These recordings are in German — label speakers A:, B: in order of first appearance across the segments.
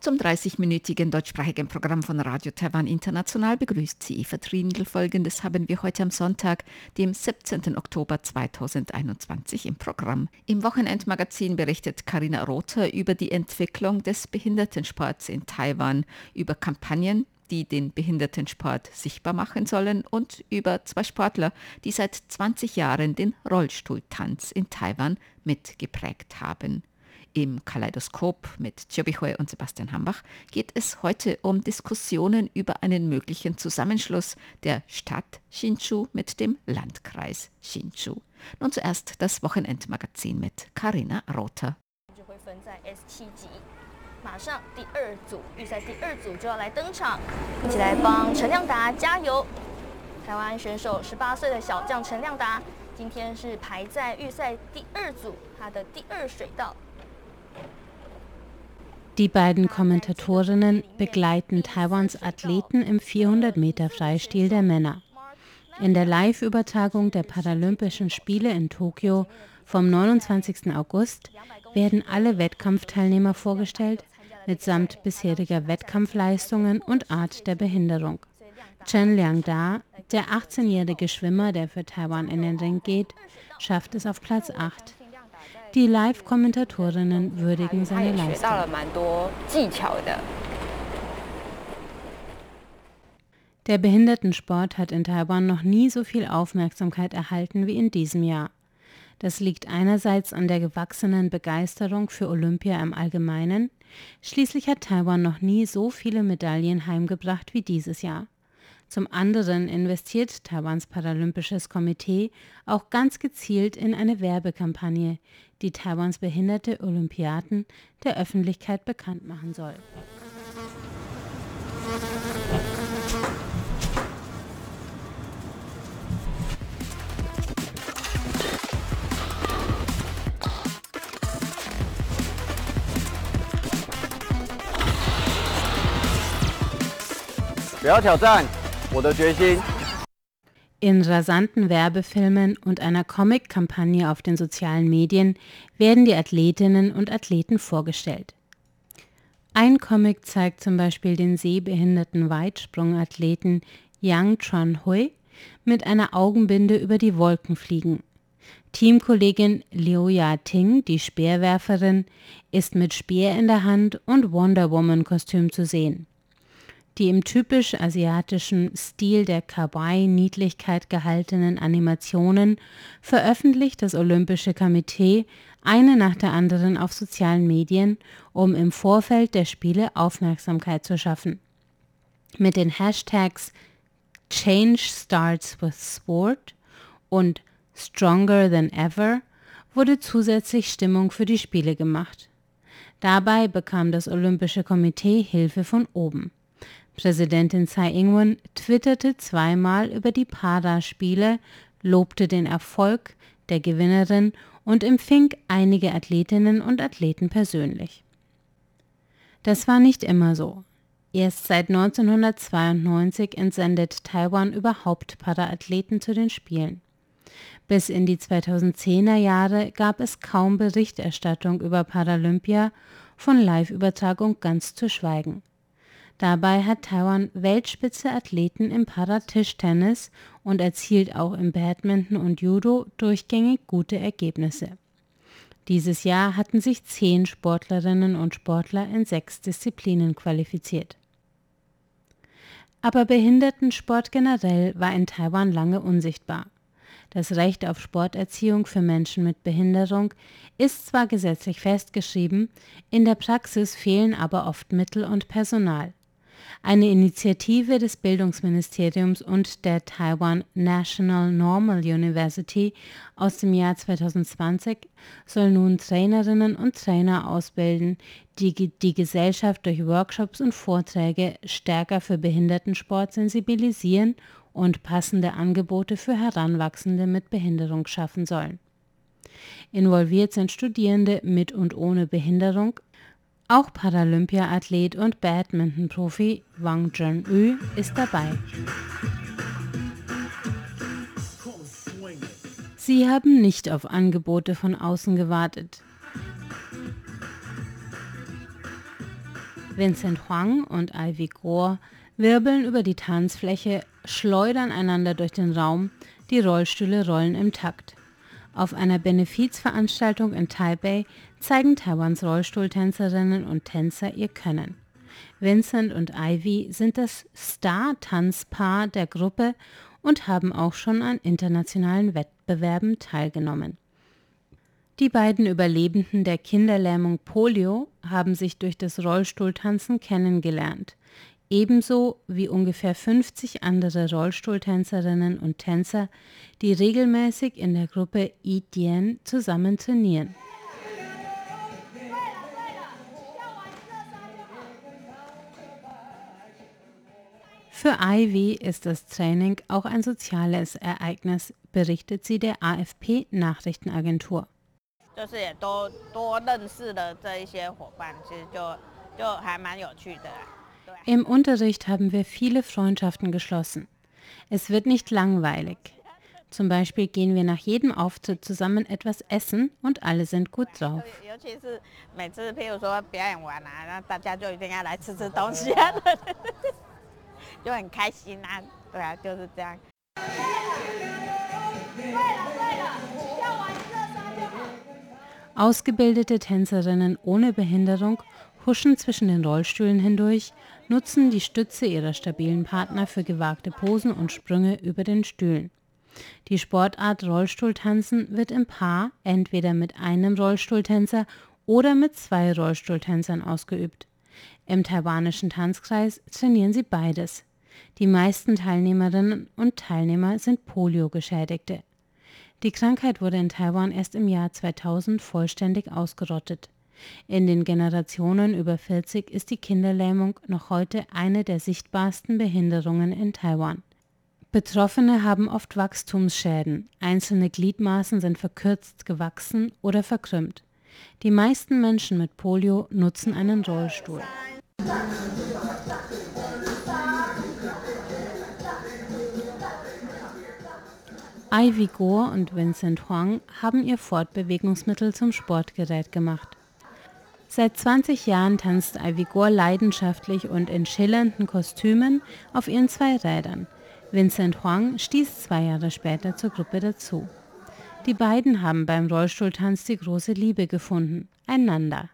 A: Zum 30-minütigen deutschsprachigen Programm von Radio Taiwan International begrüßt sie Eva Trindl. Folgendes haben wir heute am Sonntag, dem 17. Oktober 2021 im Programm. Im Wochenendmagazin berichtet Karina Rother über die Entwicklung des Behindertensports in Taiwan, über Kampagnen, die den Behindertensport sichtbar machen sollen und über zwei Sportler, die seit 20 Jahren den Rollstuhltanz in Taiwan mitgeprägt haben. Im Kaleidoskop mit Chobihui und Sebastian Hambach geht es heute um Diskussionen über einen möglichen Zusammenschluss der Stadt Hsinchu mit dem Landkreis Hsinchu. Nun zuerst das Wochenendmagazin mit Karina Rother.
B: Die beiden Kommentatorinnen begleiten Taiwans Athleten im 400-Meter-Freistil der Männer. In der Live-Übertragung der Paralympischen Spiele in Tokio vom 29. August werden alle Wettkampfteilnehmer vorgestellt, mitsamt bisheriger Wettkampfleistungen und Art der Behinderung. Chen Liangda, der 18-jährige Schwimmer, der für Taiwan in den Ring geht, schafft es auf Platz 8. Die Live-Kommentatorinnen würdigen seine Leistung. Der Behindertensport hat in Taiwan noch nie so viel Aufmerksamkeit erhalten wie in diesem Jahr. Das liegt einerseits an der gewachsenen Begeisterung für Olympia im Allgemeinen. Schließlich hat Taiwan noch nie so viele Medaillen heimgebracht wie dieses Jahr. Zum anderen investiert Taiwans Paralympisches Komitee auch ganz gezielt in eine Werbekampagne, die Taiwans behinderte Olympiaden der Öffentlichkeit bekannt machen soll. In rasanten Werbefilmen und einer Comic-Kampagne auf den sozialen Medien werden die Athletinnen und Athleten vorgestellt. Ein Comic zeigt zum Beispiel den sehbehinderten Weitsprungathleten Yang Chuan Hui mit einer Augenbinde über die Wolken fliegen. Teamkollegin Liu Ya Ting, die Speerwerferin, ist mit Speer in der Hand und Wonder Woman-Kostüm zu sehen. Die im typisch asiatischen Stil der Kawaii-Niedlichkeit gehaltenen Animationen veröffentlicht das Olympische Komitee eine nach der anderen auf sozialen Medien, um im Vorfeld der Spiele Aufmerksamkeit zu schaffen. Mit den Hashtags Change Starts with Sport und Stronger Than Ever wurde zusätzlich Stimmung für die Spiele gemacht. Dabei bekam das Olympische Komitee Hilfe von oben. Präsidentin Tsai Ing-wen twitterte zweimal über die Paraspiele, lobte den Erfolg der Gewinnerin und empfing einige Athletinnen und Athleten persönlich. Das war nicht immer so. Erst seit 1992 entsendet Taiwan überhaupt Paraathleten zu den Spielen. Bis in die 2010er Jahre gab es kaum Berichterstattung über Paralympia, von Live-Übertragung ganz zu schweigen. Dabei hat Taiwan Weltspitze-Athleten im Paratischtennis und erzielt auch im Badminton und Judo durchgängig gute Ergebnisse. Dieses Jahr hatten sich zehn Sportlerinnen und Sportler in sechs Disziplinen qualifiziert. Aber Behindertensport generell war in Taiwan lange unsichtbar. Das Recht auf Sporterziehung für Menschen mit Behinderung ist zwar gesetzlich festgeschrieben, in der Praxis fehlen aber oft Mittel und Personal. Eine Initiative des Bildungsministeriums und der Taiwan National Normal University aus dem Jahr 2020 soll nun Trainerinnen und Trainer ausbilden, die die Gesellschaft durch Workshops und Vorträge stärker für Behindertensport sensibilisieren und passende Angebote für Heranwachsende mit Behinderung schaffen sollen. Involviert sind Studierende mit und ohne Behinderung, Auch Paralympiaathlet und Badminton-Profi Wang Jun-yu ist dabei. Sie haben nicht auf Angebote von außen gewartet. Vincent Huang und Ivy Gore wirbeln über die Tanzfläche, schleudern einander durch den Raum, die Rollstühle rollen im Takt. Auf einer Benefizveranstaltung in Taipei zeigen Taiwans Rollstuhltänzerinnen und Tänzer ihr Können. Vincent und Ivy sind das Star-Tanzpaar der Gruppe und haben auch schon an internationalen Wettbewerben teilgenommen. Die beiden Überlebenden der Kinderlähmung Polio haben sich durch das Rollstuhltanzen kennengelernt, ebenso wie ungefähr 50 andere Rollstuhltänzerinnen und Tänzer, die regelmäßig in der Gruppe Idien zusammen trainieren. Für Ivy ist das Training auch ein soziales Ereignis, berichtet sie der AFP-Nachrichtenagentur. Im Unterricht haben wir viele Freundschaften geschlossen. Es wird nicht langweilig. Zum Beispiel gehen wir nach jedem Auftritt zusammen etwas essen und alle sind gut drauf. Ausgebildete Tänzerinnen ohne Behinderung huschen zwischen den Rollstühlen hindurch, nutzen die Stütze ihrer stabilen Partner für gewagte Posen und Sprünge über den Stühlen. Die Sportart Rollstuhltanzen wird im Paar entweder mit einem Rollstuhltänzer oder mit zwei Rollstuhltänzern ausgeübt. Im taiwanischen Tanzkreis trainieren sie beides. Die meisten Teilnehmerinnen und Teilnehmer sind Polio-Geschädigte. Die Krankheit wurde in Taiwan erst im Jahr 2000 vollständig ausgerottet. In den Generationen über 40 ist die Kinderlähmung noch heute eine der sichtbarsten Behinderungen in Taiwan. Betroffene haben oft Wachstumsschäden, einzelne Gliedmaßen sind verkürzt gewachsen oder verkrümmt. Die meisten Menschen mit Polio nutzen einen Rollstuhl. Ivy Gore und Vincent Huang haben ihr Fortbewegungsmittel zum Sportgerät gemacht. Seit 20 Jahren tanzt Ivy Gore leidenschaftlich und in schillernden Kostümen auf ihren zwei Rädern. Vincent Huang stieß zwei Jahre später zur Gruppe dazu. Die beiden haben beim Rollstuhltanz die große Liebe gefunden, einander.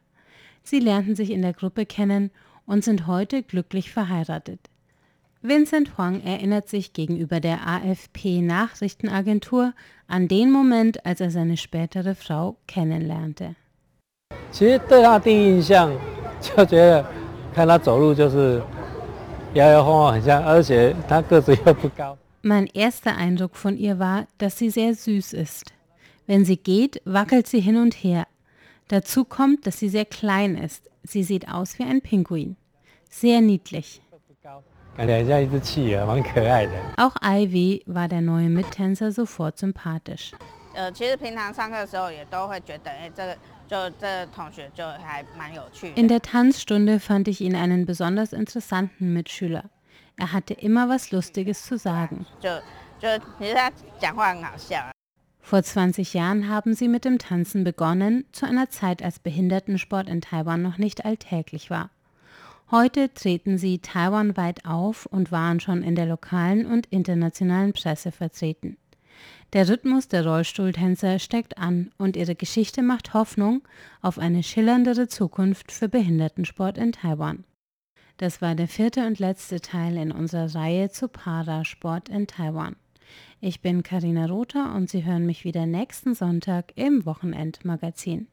B: Sie lernten sich in der Gruppe kennen und sind heute glücklich verheiratet. Vincent Huang erinnert sich gegenüber der AFP-Nachrichtenagentur an den Moment, als er seine spätere Frau kennenlernte. Mein erster Eindruck von ihr war, dass sie sehr süß ist. Wenn sie geht, wackelt sie hin und her. Dazu kommt, dass sie sehr klein ist. Sie sieht aus wie ein Pinguin. Sehr niedlich. Auch Ivy war der neue Mittänzer sofort sympathisch. In der Tanzstunde fand ich ihn einen besonders interessanten Mitschüler. Er hatte immer was Lustiges zu sagen. Vor 20 Jahren haben sie mit dem Tanzen begonnen, zu einer Zeit, als Behindertensport in Taiwan noch nicht alltäglich war. Heute treten sie taiwanweit auf und waren schon in der lokalen und internationalen Presse vertreten. Der Rhythmus der Rollstuhltänzer steckt an und ihre Geschichte macht Hoffnung auf eine schillerndere Zukunft für Behindertensport in Taiwan. Das war der vierte und letzte Teil in unserer Reihe zu Parasport in Taiwan. Ich bin Karina Rother und Sie hören mich wieder nächsten Sonntag im Wochenendmagazin.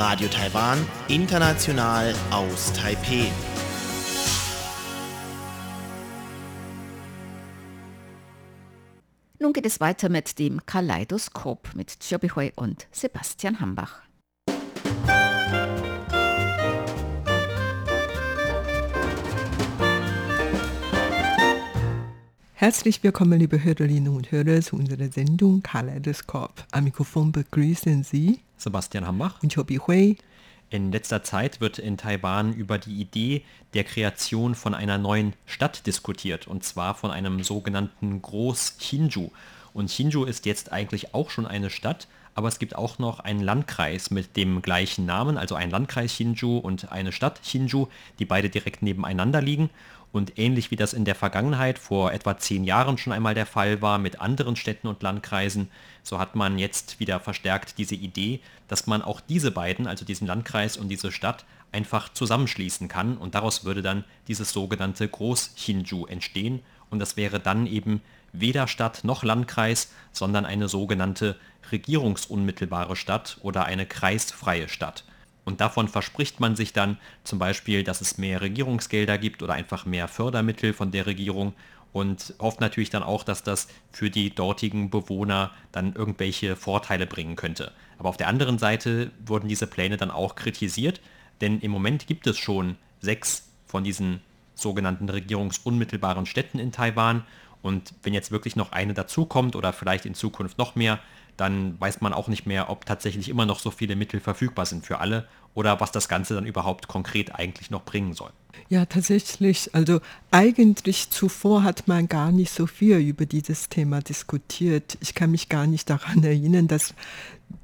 C: Radio Taiwan, international aus Taipeh.
A: Nun geht es weiter mit dem Kaleidoskop mit Hui und Sebastian Hambach.
D: Herzlich willkommen, liebe Hörerinnen und Hörer, zu unserer Sendung Kaleidoskop. Am Mikrofon begrüßen Sie
E: Sebastian Hambach
D: und Chobi Hui.
E: In letzter Zeit wird in Taiwan über die Idee der Kreation von einer neuen Stadt diskutiert, und zwar von einem sogenannten Groß-Hsinchu. Und Hsinchu ist jetzt eigentlich auch schon eine Stadt, aber es gibt auch noch einen Landkreis mit dem gleichen Namen, also ein Landkreis Hsinchu und eine Stadt Hsinchu, die beide direkt nebeneinander liegen. Und ähnlich wie das in der Vergangenheit vor etwa zehn Jahren schon einmal der Fall war mit anderen Städten und Landkreisen, so hat man jetzt wieder verstärkt diese Idee, dass man auch diese beiden, also diesen Landkreis und diese Stadt, einfach zusammenschließen kann und daraus würde dann dieses sogenannte Groß-Hsinchu entstehen und das wäre dann eben weder Stadt noch Landkreis, sondern eine sogenannte regierungsunmittelbare Stadt oder eine kreisfreie Stadt. Und davon verspricht man sich dann zum Beispiel, dass es mehr Regierungsgelder gibt oder einfach mehr Fördermittel von der Regierung und hofft natürlich dann auch, dass das für die dortigen Bewohner dann irgendwelche Vorteile bringen könnte. Aber auf der anderen Seite wurden diese Pläne dann auch kritisiert, denn im Moment gibt es schon sechs von diesen sogenannten regierungsunmittelbaren Städten in Taiwan und wenn jetzt wirklich noch eine dazukommt oder vielleicht in Zukunft noch mehr, dann weiß man auch nicht mehr, ob tatsächlich immer noch so viele Mittel verfügbar sind für alle oder was das Ganze dann überhaupt konkret eigentlich noch bringen soll.
D: Ja, tatsächlich. Also eigentlich zuvor hat man gar nicht so viel über dieses Thema diskutiert. Ich kann mich gar nicht daran erinnern, dass,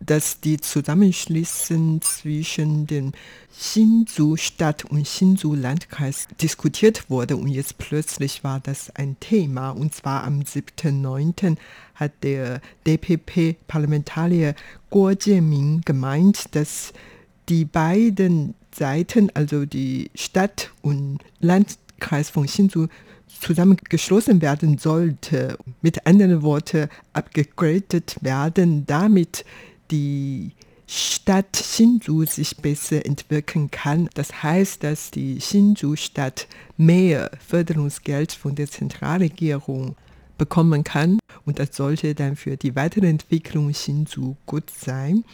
D: dass die Zusammenschließen zwischen dem Hsinchu-Stadt und Hsinchu-Landkreis diskutiert wurde und jetzt plötzlich war das ein Thema. Und zwar am 7.9. hat der DPP-Parlamentarier Guo Jianming gemeint, dass die beiden Seiten, also die Stadt und Landkreis von Hsinchu, zusammengeschlossen werden sollte. Mit anderen Worten, abgegradet werden, damit die Stadt Hsinchu sich besser entwickeln kann. Das heißt, dass die Hsinchu-Stadt mehr Förderungsgeld von der Zentralregierung bekommen kann und das sollte dann für die weitere Entwicklung Hsinchu gut sein.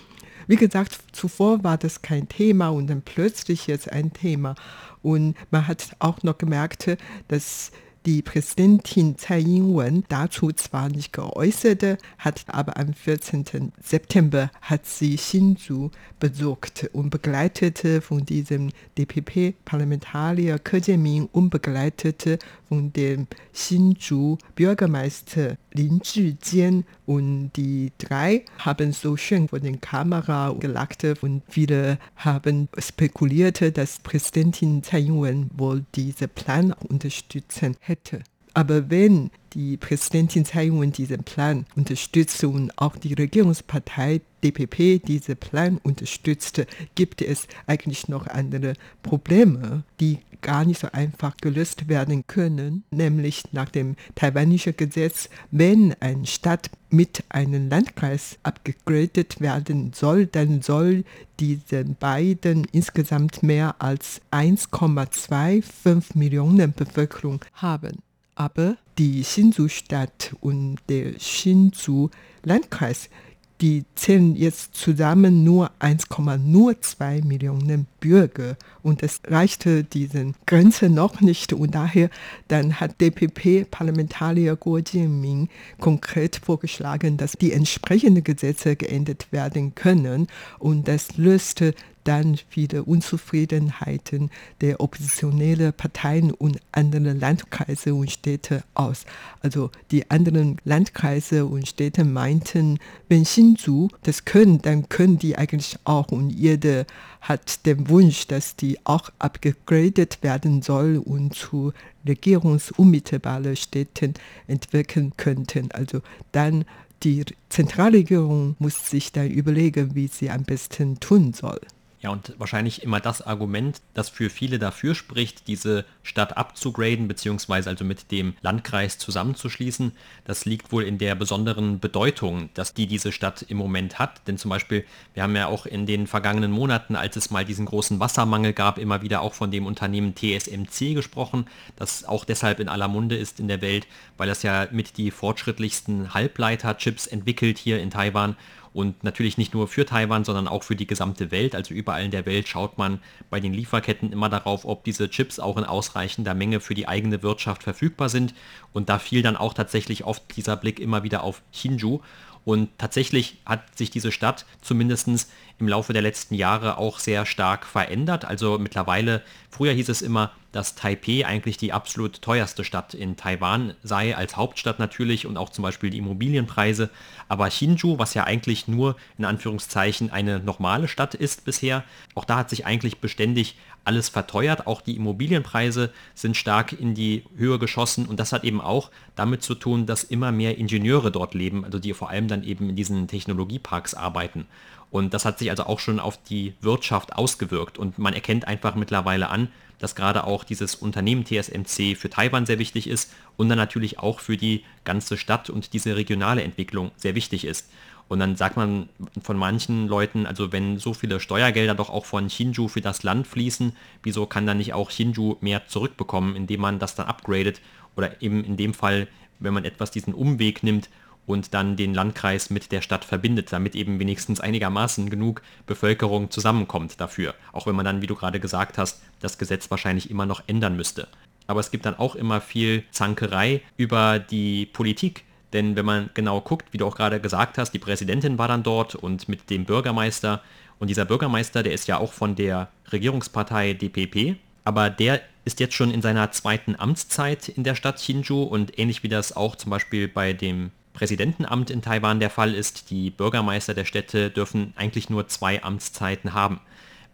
D: Wie gesagt, zuvor war das kein Thema und dann plötzlich jetzt ein Thema. Und man hat auch noch gemerkt, dass die Präsidentin Tsai Ing-wen dazu zwar nicht geäußert, hat aber am 14. September hat sie Hsinchu besucht und begleitete von diesem DPP-Parlamentarier Ke Jianming und begleitete von dem Hsinchu-Bürgermeister Lin Zhijian und die drei haben so schön vor den Kamera gelacht und viele haben spekuliert, dass Präsidentin Tsai Ing-wen wohl diesen Plan unterstützen hätte. Aber wenn die Präsidentin Tsai Ing-wen diesen Plan unterstützt und auch die Regierungspartei DPP diesen Plan unterstützt, gibt es eigentlich noch andere Probleme, die gar nicht so einfach gelöst werden können, nämlich nach dem taiwanischen Gesetz, wenn eine Stadt mit einem Landkreis abgegradet werden soll, dann soll diesen beiden insgesamt mehr als 1,25 Millionen Bevölkerung haben. Aber die Hsinchu-Stadt und der Hsinchu-Landkreis die zählen jetzt zusammen nur 1,02 Millionen Bürger und es reichte diese Grenze noch nicht. Und daher dann hat DPP-Parlamentarier Guo Jianming konkret vorgeschlagen, dass die entsprechenden Gesetze geändert werden können. Und das löste dann viele Unzufriedenheiten der oppositionellen Parteien und anderen Landkreise und Städte aus. Also die anderen Landkreise und Städte meinten, wenn Hsinchu das können, dann können die eigentlich auch und jeder hat den Wunsch, dass die auch abgegradet werden soll und zu regierungsunmittelbaren Städten entwickeln könnten. Also dann die Zentralregierung muss sich dann überlegen, wie sie am besten tun soll.
E: Ja, und wahrscheinlich immer das Argument, das für viele dafür spricht, diese Stadt abzugraden, beziehungsweise also mit dem Landkreis zusammenzuschließen, das liegt wohl in der besonderen Bedeutung, dass die diese Stadt im Moment hat. Denn zum Beispiel, wir haben ja auch in den vergangenen Monaten, als es mal diesen großen Wassermangel gab, immer wieder auch von dem Unternehmen TSMC gesprochen, das auch deshalb in aller Munde ist in der Welt, weil es ja mit die fortschrittlichsten Halbleiterchips entwickelt hier in Taiwan und natürlich nicht nur für Taiwan, sondern auch für die gesamte Welt. Also überall in der Welt schaut man bei den Lieferketten immer darauf, ob diese Chips auch in ausreichender Menge für die eigene Wirtschaft verfügbar sind. Und da fiel dann auch tatsächlich oft dieser Blick immer wieder auf Hsinchu. Und tatsächlich hat sich diese Stadt zumindest im Laufe der letzten Jahre auch sehr stark verändert. Also mittlerweile, früher hieß es immer, dass Taipei eigentlich die absolut teuerste Stadt in Taiwan sei, als Hauptstadt natürlich und auch zum Beispiel die Immobilienpreise. Aber Hsinchu, was ja eigentlich nur in Anführungszeichen eine normale Stadt ist bisher, auch da hat sich eigentlich beständig alles verteuert. Auch die Immobilienpreise sind stark in die Höhe geschossen und das hat eben auch damit zu tun, dass immer mehr Ingenieure dort leben, also die vor allem dann eben in diesen Technologieparks arbeiten. Und das hat sich also auch schon auf die Wirtschaft ausgewirkt und man erkennt einfach mittlerweile an, dass gerade auch dieses Unternehmen TSMC für Taiwan sehr wichtig ist und dann natürlich auch für die ganze Stadt und diese regionale Entwicklung sehr wichtig ist. Und dann sagt man von manchen Leuten, also wenn so viele Steuergelder doch auch von Hsinchu für das Land fließen, wieso kann dann nicht auch Hsinchu mehr zurückbekommen, indem man das dann upgradet oder eben in dem Fall, wenn man etwas diesen Umweg nimmt und dann den Landkreis mit der Stadt verbindet, damit eben wenigstens einigermaßen genug Bevölkerung zusammenkommt dafür. Auch wenn man dann, wie du gerade gesagt hast, das Gesetz wahrscheinlich immer noch ändern müsste. Aber es gibt dann auch immer viel Zankerei über die Politik. Denn wenn man genau guckt, wie du auch gerade gesagt hast, die Präsidentin war dann dort und mit dem Bürgermeister. Und dieser Bürgermeister, der ist ja auch von der Regierungspartei DPP. Aber der ist jetzt schon in seiner zweiten Amtszeit in der Stadt Hsinchu und ähnlich wie das auch zum Beispiel bei dem Präsidentenamt in Taiwan der Fall ist, die Bürgermeister der Städte dürfen eigentlich nur zwei Amtszeiten haben.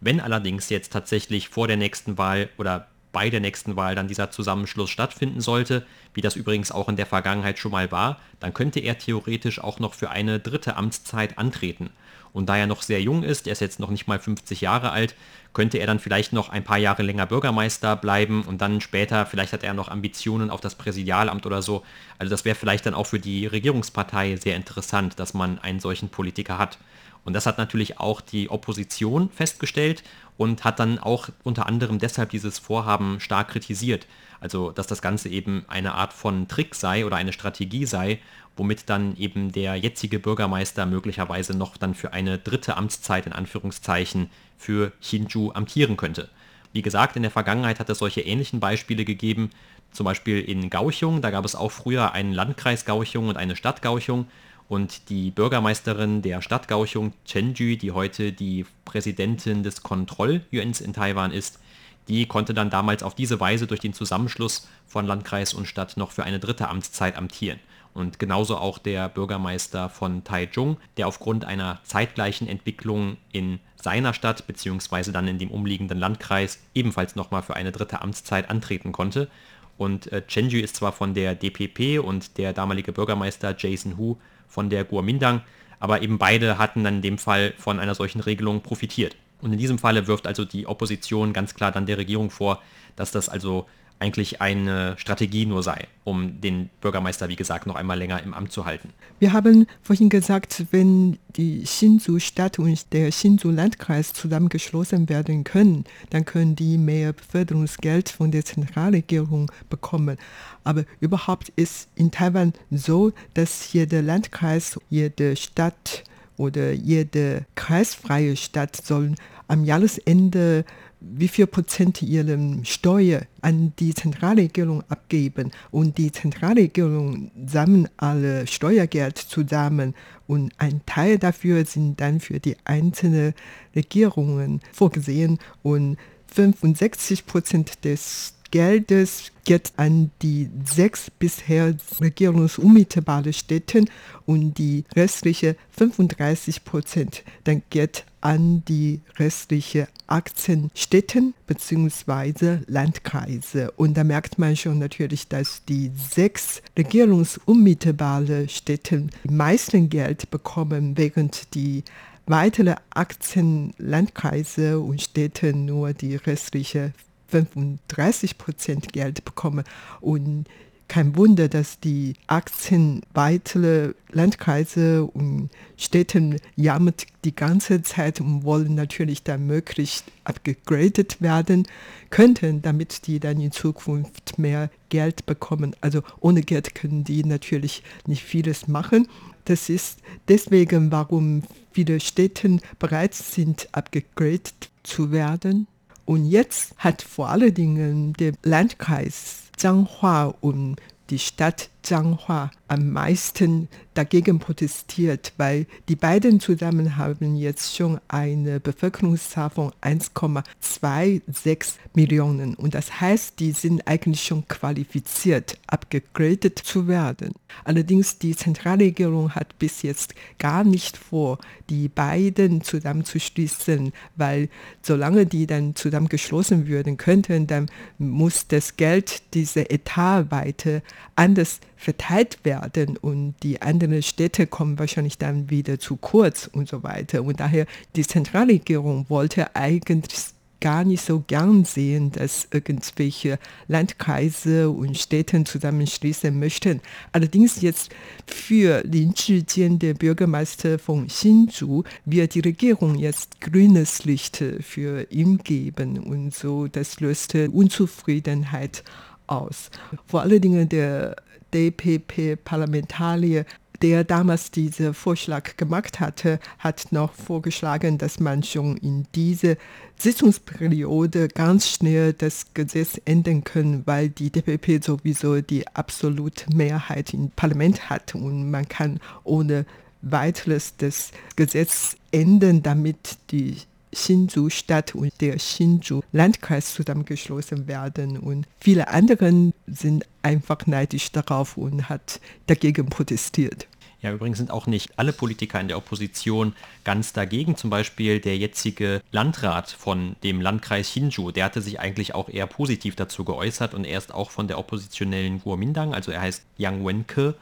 E: Wenn allerdings jetzt tatsächlich vor der nächsten Wahl oder bei der nächsten Wahl dann dieser Zusammenschluss stattfinden sollte, wie das übrigens auch in der Vergangenheit schon mal war, dann könnte er theoretisch auch noch für eine dritte Amtszeit antreten. Und da er noch sehr jung ist, er ist jetzt noch nicht mal 50 Jahre alt, könnte er dann vielleicht noch ein paar Jahre länger Bürgermeister bleiben und dann später, vielleicht hat er noch Ambitionen auf das Präsidialamt oder so. Also das wäre vielleicht dann auch für die Regierungspartei sehr interessant, dass man einen solchen Politiker hat. Und das hat natürlich auch die Opposition festgestellt und hat dann auch unter anderem deshalb dieses Vorhaben stark kritisiert. Also dass das Ganze eben eine Art von Trick sei oder eine Strategie sei, womit dann eben der jetzige Bürgermeister möglicherweise noch dann für eine dritte Amtszeit in Anführungszeichen für Hsinchu amtieren könnte. Wie gesagt, in der Vergangenheit hat es solche ähnlichen Beispiele gegeben, zum Beispiel in Gauchung, da gab es auch früher einen Landkreis Gauchung und eine Stadt Gauchung und die Bürgermeisterin der Stadt Gauchung, Chen Ju, die heute die Präsidentin des Kontroll-UNs in Taiwan ist, die konnte dann damals auf diese Weise durch den Zusammenschluss von Landkreis und Stadt noch für eine dritte Amtszeit amtieren. Und genauso auch der Bürgermeister von Taichung, der aufgrund einer zeitgleichen Entwicklung in seiner Stadt bzw. dann in dem umliegenden Landkreis ebenfalls nochmal für eine dritte Amtszeit antreten konnte. Und äh, Chenju ist zwar von der DPP und der damalige Bürgermeister Jason Hu von der Guomindang, aber eben beide hatten dann in dem Fall von einer solchen Regelung profitiert. Und in diesem Falle wirft also die Opposition ganz klar dann der Regierung vor, dass das also eigentlich eine Strategie nur sei, um den Bürgermeister, wie gesagt, noch einmal länger im Amt zu halten.
D: Wir haben vorhin gesagt, wenn die Hsinchu-Stadt und der Hsinchu-Landkreis zusammengeschlossen werden können, dann können die mehr Beförderungsgeld von der Zentralregierung bekommen. Aber überhaupt ist in Taiwan so, dass jeder Landkreis, jede Stadt oder jede kreisfreie Stadt soll am Jahresende wie viel Prozent ihrer Steuer an die Zentralregierung abgeben. Und die Zentralregierung sammelt alle Steuergeld zusammen und ein Teil dafür sind dann für die einzelnen Regierungen vorgesehen und 65 Prozent des Geldes geht an die sechs bisher regierungsunmittelbare Städte und die restliche 35 Prozent dann geht an die restliche 18 Städten bzw. Landkreise. Und da merkt man schon natürlich, dass die sechs regierungsunmittelbare Städte die meisten Geld bekommen, während die weitere 18 Landkreise und Städte nur die restliche 35 Prozent Geld bekommen. Und kein Wunder, dass die 18 weitere Landkreise und Städte jammert die ganze Zeit und wollen natürlich dann möglichst abgegradet werden könnten, damit die dann in Zukunft mehr Geld bekommen. Also ohne Geld können die natürlich nicht vieles machen. Das ist deswegen, warum viele Städte bereit sind, abgegradet zu werden. Und jetzt hat vor allen Dingen der Landkreis Zhanghua und die Stadt Zhanghua am meisten dagegen protestiert, weil die beiden zusammen haben jetzt schon eine Bevölkerungszahl von 1,26 Millionen. Und das heißt, die sind eigentlich schon qualifiziert, abgegradet zu werden. Allerdings die Zentralregierung hat bis jetzt gar nicht vor, die beiden zusammenzuschließen, weil solange die dann zusammengeschlossen würden könnten, dann muss das Geld, diese Etat weiter anders verteilt werden und die anderen Städte kommen wahrscheinlich dann wieder zu kurz und so weiter. Und daher die Zentralregierung wollte eigentlich gar nicht so gern sehen, dass irgendwelche Landkreise und Städte zusammenschließen möchten. Allerdings jetzt für Lin Zhijian, der Bürgermeister von Hsinchu, wird die Regierung jetzt grünes Licht für ihn geben und so, das löste Unzufriedenheit aus. Vor allen Dingen der DPP-Parlamentarier, der damals diesen Vorschlag gemacht hatte, hat noch vorgeschlagen, dass man schon in diese Sitzungsperiode ganz schnell das Gesetz ändern kann, weil die DPP sowieso die absolute Mehrheit im Parlament hat und man kann ohne weiteres das Gesetz ändern, damit die Hsinchu-Stadt und der Hsinchu-Landkreis zusammengeschlossen werden. Und viele andere sind einfach neidisch darauf und hat dagegen protestiert.
E: Ja, übrigens sind auch nicht alle Politiker in der Opposition ganz dagegen. Zum Beispiel der jetzige Landrat von dem Landkreis Hsinchu, der hatte sich eigentlich auch eher positiv dazu geäußert und er ist auch von der oppositionellen Kuomintang, also er heißt Yang Wenke,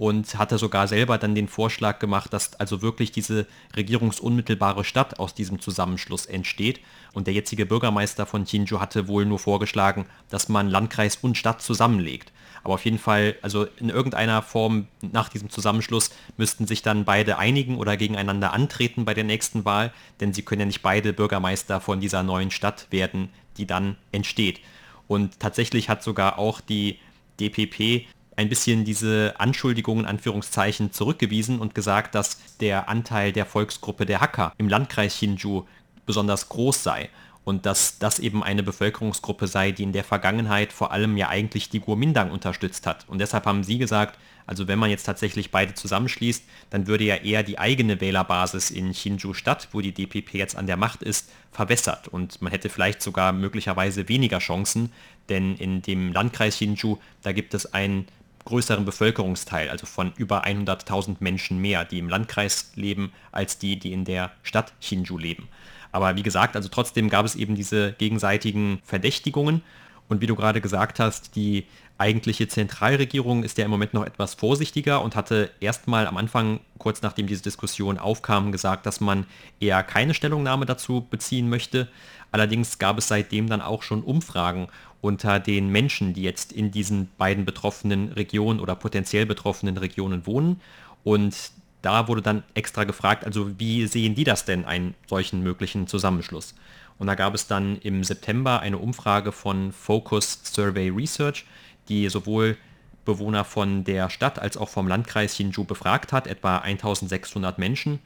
E: und hatte sogar selber dann den Vorschlag gemacht, dass also wirklich diese regierungsunmittelbare Stadt aus diesem Zusammenschluss entsteht. Und der jetzige Bürgermeister von Jinju hatte wohl nur vorgeschlagen, dass man Landkreis und Stadt zusammenlegt. Aber auf jeden Fall, also in irgendeiner Form nach diesem Zusammenschluss müssten sich dann beide einigen oder gegeneinander antreten bei der nächsten Wahl, denn sie können ja nicht beide Bürgermeister von dieser neuen Stadt werden, die dann entsteht. Und tatsächlich hat sogar auch die DPP ein bisschen diese Anschuldigungen, Anführungszeichen, zurückgewiesen und gesagt, dass der Anteil der Volksgruppe der Hakka im Landkreis Hinju besonders groß sei und dass das eben eine Bevölkerungsgruppe sei, die in der Vergangenheit vor allem ja eigentlich die Guomindang unterstützt hat. Und deshalb haben sie gesagt, also wenn man jetzt tatsächlich beide zusammenschließt, dann würde ja eher die eigene Wählerbasis in Hinju Stadt, wo die DPP jetzt an der Macht ist, verwässert und man hätte vielleicht sogar möglicherweise weniger Chancen, denn in dem Landkreis Hinju, da gibt es ein größeren Bevölkerungsteil, also von über 100.000 Menschen mehr, die im Landkreis leben, als die, die in der Stadt Hsinchu leben. Aber wie gesagt, also trotzdem gab es eben diese gegenseitigen Verdächtigungen. Und wie du gerade gesagt hast, die eigentliche Zentralregierung ist ja im Moment noch etwas vorsichtiger und hatte erstmal am Anfang, kurz nachdem diese Diskussion aufkam, gesagt, dass man eher keine Stellungnahme dazu beziehen möchte. Allerdings gab es seitdem dann auch schon Umfragen unter den Menschen, die jetzt in diesen beiden betroffenen Regionen oder potenziell betroffenen Regionen wohnen. Und da wurde dann extra gefragt, also wie sehen die das denn, einen solchen möglichen Zusammenschluss? Und da gab es dann im September eine Umfrage von Focus Survey Research, die sowohl Bewohner von der Stadt als auch vom Landkreis Hsinchu befragt hat, etwa 1600 Menschen.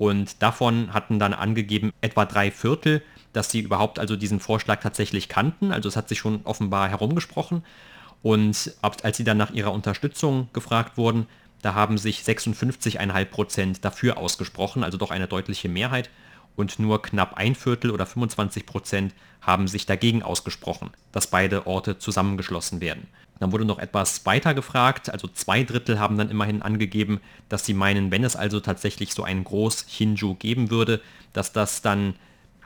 E: Und davon hatten dann angegeben, etwa drei Viertel dass sie überhaupt also diesen Vorschlag tatsächlich kannten. Also es hat sich schon offenbar herumgesprochen. Und als sie dann nach ihrer Unterstützung gefragt wurden, da haben sich 56,5 Prozent dafür ausgesprochen, also doch eine deutliche Mehrheit. Und nur knapp ein Viertel oder 25 Prozent haben sich dagegen ausgesprochen, dass beide Orte zusammengeschlossen werden. Dann wurde noch etwas weiter gefragt, also zwei Drittel haben dann immerhin angegeben, dass sie meinen, wenn es also tatsächlich so einen Groß Hinju geben würde, dass das dann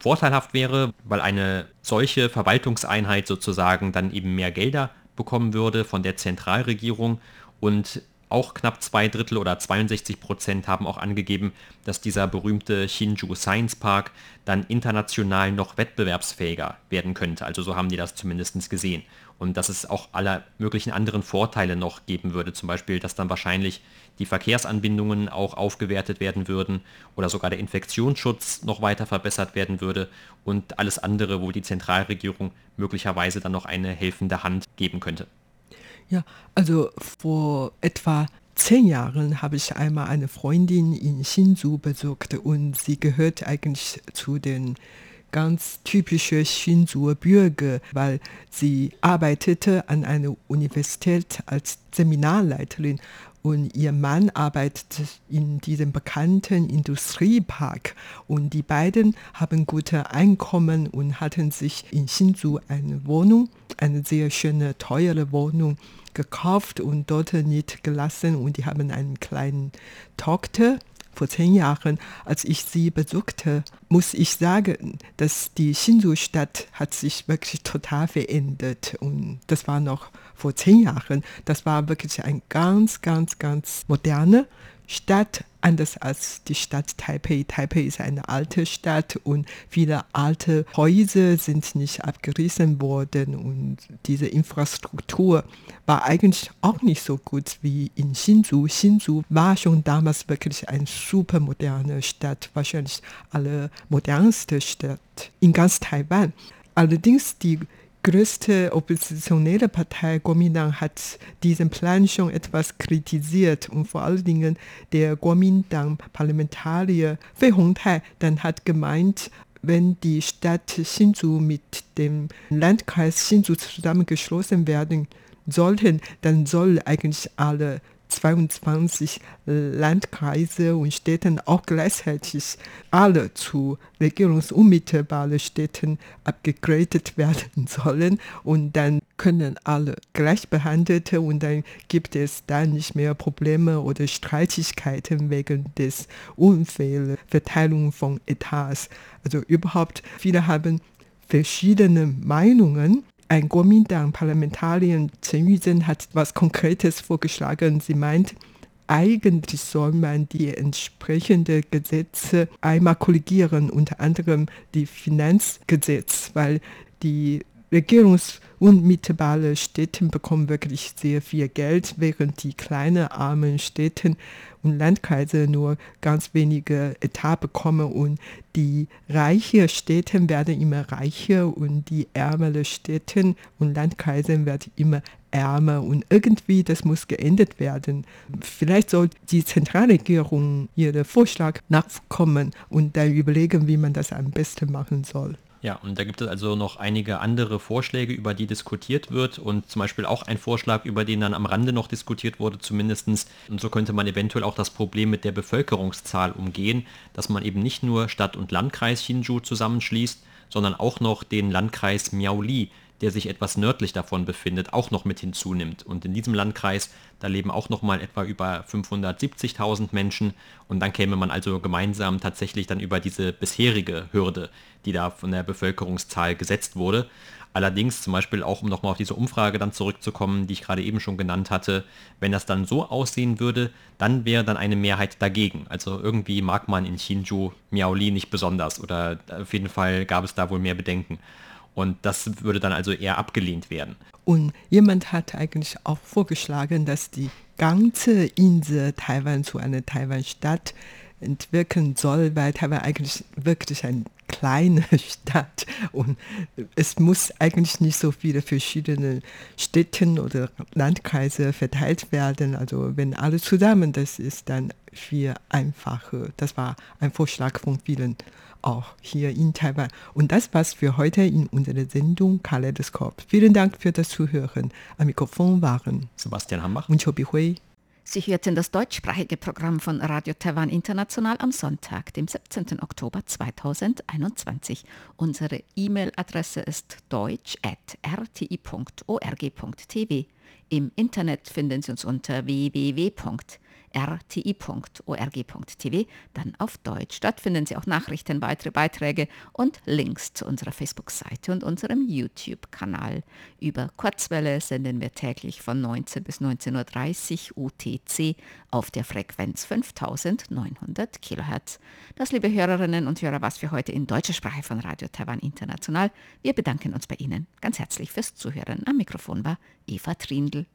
E: vorteilhaft wäre, weil eine solche Verwaltungseinheit sozusagen dann eben mehr Gelder bekommen würde von der Zentralregierung und auch knapp zwei Drittel oder 62 Prozent haben auch angegeben, dass dieser berühmte Hsinchu Science Park dann international noch wettbewerbsfähiger werden könnte. Also so haben die das zumindest gesehen. Und dass es auch aller möglichen anderen Vorteile noch geben würde. Zum Beispiel, dass dann wahrscheinlich die Verkehrsanbindungen auch aufgewertet werden würden oder sogar der Infektionsschutz noch weiter verbessert werden würde und alles andere, wo die Zentralregierung möglicherweise dann noch eine helfende Hand geben könnte.
D: Ja, also vor etwa zehn Jahren habe ich einmal eine Freundin in Hsinchu besucht und sie gehört eigentlich zu den ganz typischen Hsinchuer Bürger, weil sie arbeitete an einer Universität als Seminarleiterin und ihr Mann arbeitet in diesem bekannten Industriepark und die beiden haben gute Einkommen und hatten sich in Hsinchu eine Wohnung, eine sehr schöne, teure Wohnung gekauft und dort nicht gelassen und die haben einen kleinen Tochter. Vor zehn Jahren, als ich sie besuchte, muss ich sagen, dass die Hsinchu-Stadt hat sich wirklich total verändert und das war noch vor zehn Jahren. Das war wirklich ein ganz, ganz, ganz moderne Stadt, anders als die Stadt Taipei. Taipei ist eine alte Stadt und viele alte Häuser sind nicht abgerissen worden und diese Infrastruktur war eigentlich auch nicht so gut wie in Hsinchu. Hsinchu war schon damals wirklich eine super moderne Stadt, wahrscheinlich alle modernste Stadt in ganz Taiwan. Allerdings die größte oppositionelle Partei Kuomintang hat diesen Plan schon etwas kritisiert und vor allen Dingen der Kuomintang-Parlamentarier Fei Hongtai dann hat gemeint, wenn die Stadt Hsinchu mit dem Landkreis Hsinchu zusammengeschlossen werden sollten, dann soll eigentlich alle 22 Landkreise und Städten auch gleichzeitig alle zu regierungsunmittelbaren Städten abgegradet werden sollen und dann können alle gleich behandelt und dann gibt es da nicht mehr Probleme oder Streitigkeiten wegen des unfairen Verteilung von Etats. Also überhaupt, viele haben verschiedene Meinungen ein Kuomintang-Parlamentarier Chen Yuzhen hat was Konkretes vorgeschlagen. Sie meint, eigentlich soll man die entsprechenden Gesetze einmal korrigieren, unter anderem die Finanzgesetz, weil die regierungsunmittelbare Städte bekommen wirklich sehr viel Geld, während die kleinen armen Städte und Landkreise nur ganz wenige Etat bekommen und die reichen Städte werden immer reicher und die ärmeren Städte und Landkreise werden immer ärmer und irgendwie das muss geändert werden. Vielleicht soll die Zentralregierung ihren Vorschlag nachkommen und dann überlegen, wie man das am besten machen soll.
E: Ja, und da gibt es also noch einige andere Vorschläge, über die diskutiert wird und zum Beispiel auch ein Vorschlag, über den dann am Rande noch diskutiert wurde zumindestens. Und so könnte man eventuell auch das Problem mit der Bevölkerungszahl umgehen, dass man eben nicht nur Stadt- und Landkreis Hsinchu zusammenschließt, sondern auch noch den Landkreis Miaoli, der sich etwas nördlich davon befindet, auch noch mit hinzunimmt. Und in diesem Landkreis, da leben auch noch mal etwa über 570.000 Menschen und dann käme man also gemeinsam tatsächlich dann über diese bisherige Hürde, die da von der Bevölkerungszahl gesetzt wurde. Allerdings zum Beispiel auch, um nochmal auf diese Umfrage dann zurückzukommen, die ich gerade eben schon genannt hatte, wenn das dann so aussehen würde, dann wäre dann eine Mehrheit dagegen. Also irgendwie mag man in Hsinchu Miaoli nicht besonders oder auf jeden Fall gab es da wohl mehr Bedenken. Und das würde dann also eher abgelehnt werden.
D: Und jemand hat eigentlich auch vorgeschlagen, dass die ganze Insel Taiwan zu einer Taiwan-Stadt entwickeln soll, weil Taiwan eigentlich wirklich eine kleine Stadt und es muss eigentlich nicht so viele verschiedene Städte oder Landkreise verteilt werden. Also wenn alle zusammen, das ist dann viel einfacher. Das war ein Vorschlag von vielen auch hier in Taiwan. Und das war's für heute in unserer Sendung Kaleidoskop. Vielen Dank für das Zuhören. Am Mikrofon waren
E: Sebastian Hambach
D: und Chobi Hui.
A: Sie hörten das deutschsprachige Programm von Radio Taiwan International am Sonntag, dem 17. Oktober 2021. Unsere E-Mail-Adresse ist deutsch.rti.org.tv. Im Internet finden Sie uns unter www rti.org.tv, dann auf Deutsch. Dort finden Sie auch Nachrichten, weitere Beiträge und Links zu unserer Facebook-Seite und unserem YouTube-Kanal. Über Kurzwelle senden wir täglich von 19 bis 19.30 Uhr UTC auf der Frequenz 5900 kHz. Das, liebe Hörerinnen und Hörer, was für heute in deutscher Sprache von Radio Taiwan International. Wir bedanken uns bei Ihnen ganz herzlich fürs Zuhören. Am Mikrofon war Eva Trindl.